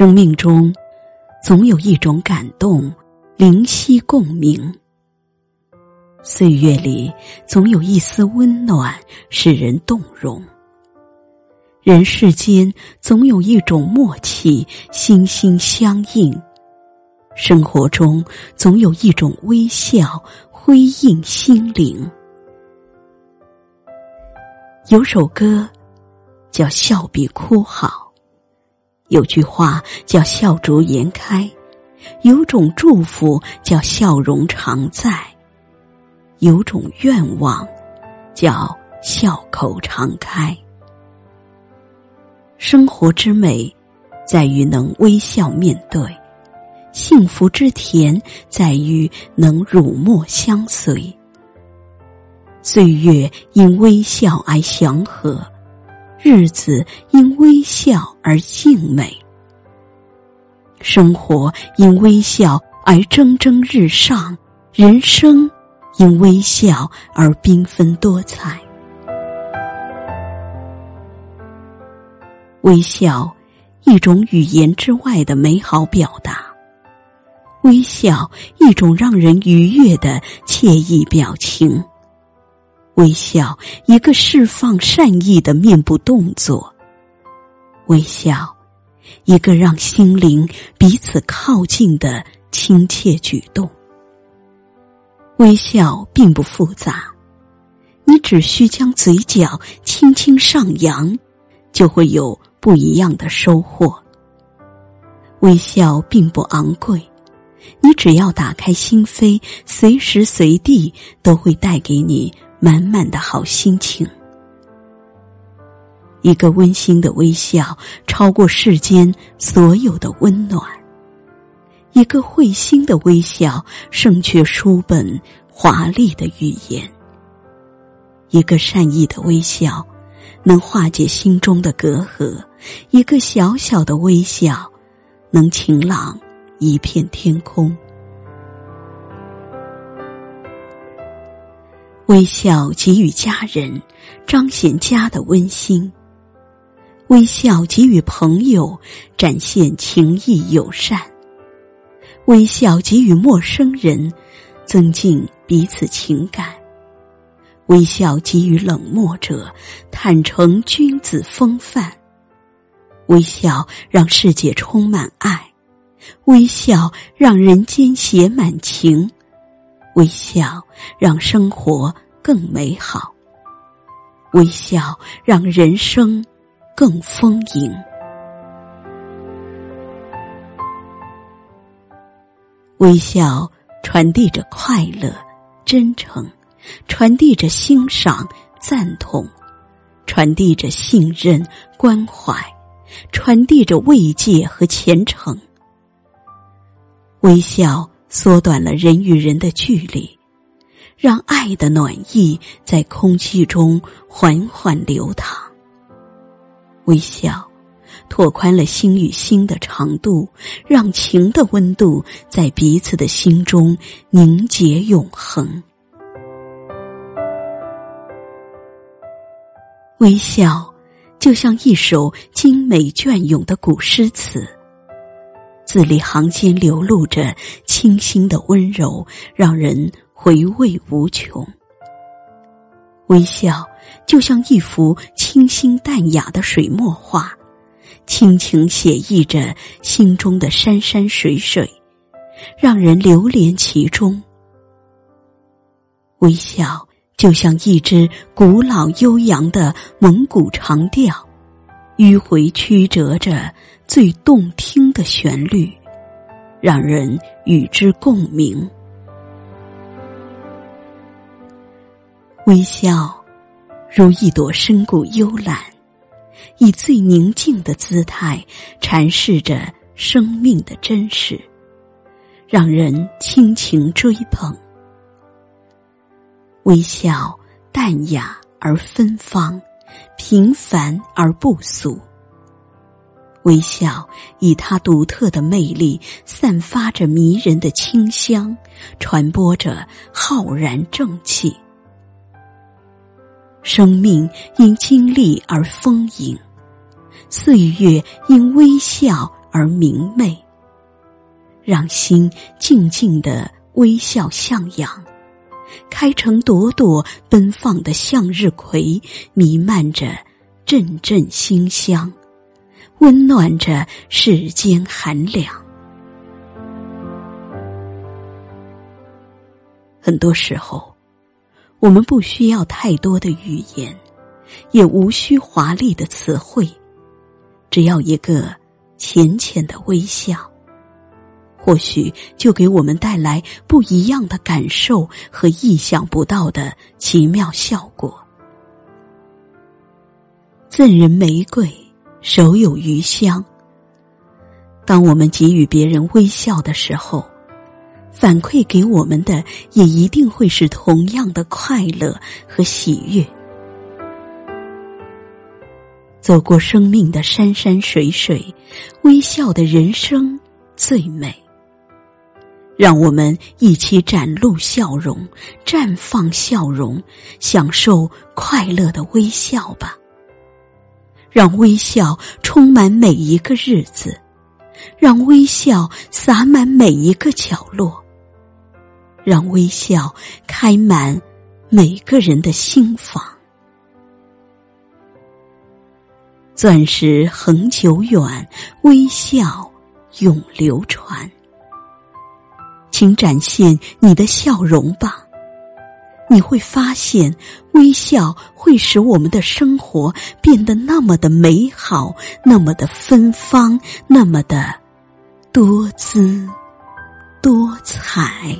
生命中，总有一种感动，灵犀共鸣；岁月里，总有一丝温暖，使人动容。人世间，总有一种默契，心心相印；生活中，总有一种微笑，辉映心灵。有首歌，叫《笑比哭好》。有句话叫“笑逐颜开”，有种祝福叫“笑容常在”，有种愿望叫“笑口常开”。生活之美，在于能微笑面对；幸福之甜，在于能辱没相随。岁月因微笑而祥和。日子因微笑而静美，生活因微笑而蒸蒸日上，人生因微笑而缤纷多彩。微笑，一种语言之外的美好表达；微笑，一种让人愉悦的惬意表情。微笑，一个释放善意的面部动作；微笑，一个让心灵彼此靠近的亲切举动。微笑并不复杂，你只需将嘴角轻轻上扬，就会有不一样的收获。微笑并不昂贵，你只要打开心扉，随时随地都会带给你。满满的好心情，一个温馨的微笑，超过世间所有的温暖；一个会心的微笑，胜却书本华丽的语言；一个善意的微笑，能化解心中的隔阂；一个小小的微笑，能晴朗一片天空。微笑给予家人，彰显家的温馨；微笑给予朋友，展现情谊友善；微笑给予陌生人，增进彼此情感；微笑给予冷漠者，坦诚君子风范；微笑让世界充满爱；微笑让人间写满情。微笑让生活更美好，微笑让人生更丰盈。微笑传递着快乐、真诚，传递着欣赏、赞同，传递着信任、关怀，传递着慰藉和虔诚。微笑。缩短了人与人的距离，让爱的暖意在空气中缓缓流淌。微笑，拓宽了心与心的长度，让情的温度在彼此的心中凝结永恒。微笑，就像一首精美隽永的古诗词。字里行间流露着清新的温柔，让人回味无穷。微笑就像一幅清新淡雅的水墨画，轻轻写意着心中的山山水水，让人流连其中。微笑就像一支古老悠扬的蒙古长调，迂回曲折着。最动听的旋律，让人与之共鸣。微笑，如一朵深谷幽兰，以最宁静的姿态阐释着生命的真实，让人亲情追捧。微笑，淡雅而芬芳，平凡而不俗。微笑以它独特的魅力，散发着迷人的清香，传播着浩然正气。生命因经历而丰盈，岁月因微笑而明媚，让心静静的微笑向阳，开成朵朵奔放的向日葵，弥漫着阵阵馨香，温暖着世间寒凉。很多时候，我们不需要太多的语言，也无需华丽的词汇，只要一个浅浅的微笑，或许就给我们带来不一样的感受和意想不到的奇妙效果。赠人玫瑰，手有余香。当我们给予别人微笑的时候。反馈给我们的也一定会是同样的快乐和喜悦。走过生命的山山水水，微笑的人生最美。让我们一起展露笑容，绽放笑容，享受快乐的微笑吧。让微笑充满每一个日子。让微笑洒满每一个角落，让微笑开满每个人的心房。钻石恒久远，微笑永流传。请展现你的笑容吧，你会发现，微笑会使我们的生活变得那么的美好，那么的芬芳，那么的。多姿多彩。